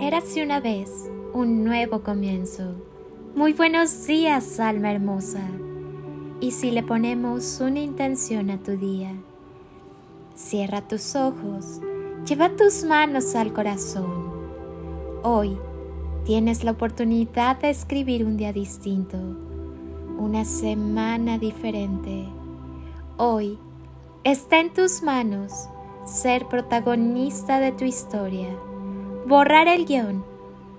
Érase una vez un nuevo comienzo. Muy buenos días, alma hermosa. Y si le ponemos una intención a tu día, cierra tus ojos, lleva tus manos al corazón. Hoy tienes la oportunidad de escribir un día distinto, una semana diferente. Hoy está en tus manos ser protagonista de tu historia borrar el guion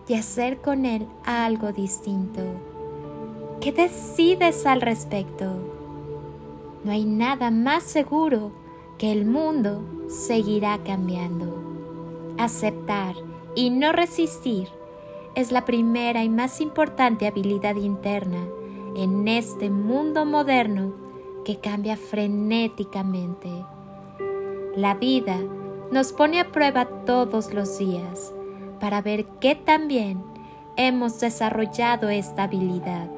y hacer con él algo distinto. ¿Qué decides al respecto? No hay nada más seguro que el mundo seguirá cambiando. Aceptar y no resistir es la primera y más importante habilidad interna en este mundo moderno que cambia frenéticamente. La vida nos pone a prueba todos los días para ver qué también hemos desarrollado esta habilidad.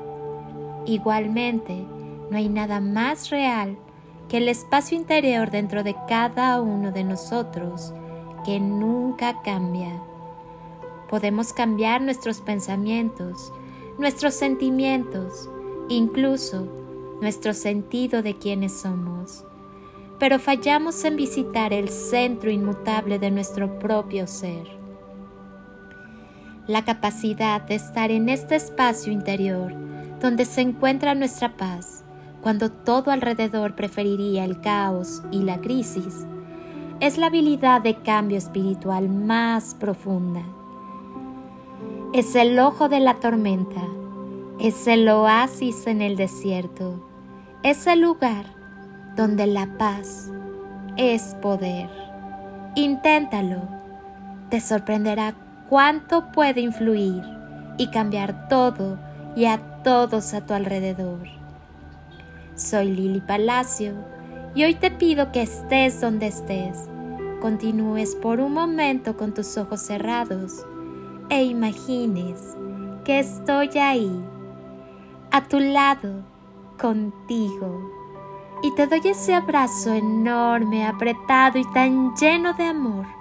Igualmente, no hay nada más real que el espacio interior dentro de cada uno de nosotros que nunca cambia. Podemos cambiar nuestros pensamientos, nuestros sentimientos, incluso nuestro sentido de quiénes somos, pero fallamos en visitar el centro inmutable de nuestro propio ser la capacidad de estar en este espacio interior donde se encuentra nuestra paz, cuando todo alrededor preferiría el caos y la crisis, es la habilidad de cambio espiritual más profunda. Es el ojo de la tormenta, es el oasis en el desierto, es el lugar donde la paz es poder. Inténtalo, te sorprenderá cuánto puede influir y cambiar todo y a todos a tu alrededor. Soy Lili Palacio y hoy te pido que estés donde estés, continúes por un momento con tus ojos cerrados e imagines que estoy ahí, a tu lado, contigo, y te doy ese abrazo enorme, apretado y tan lleno de amor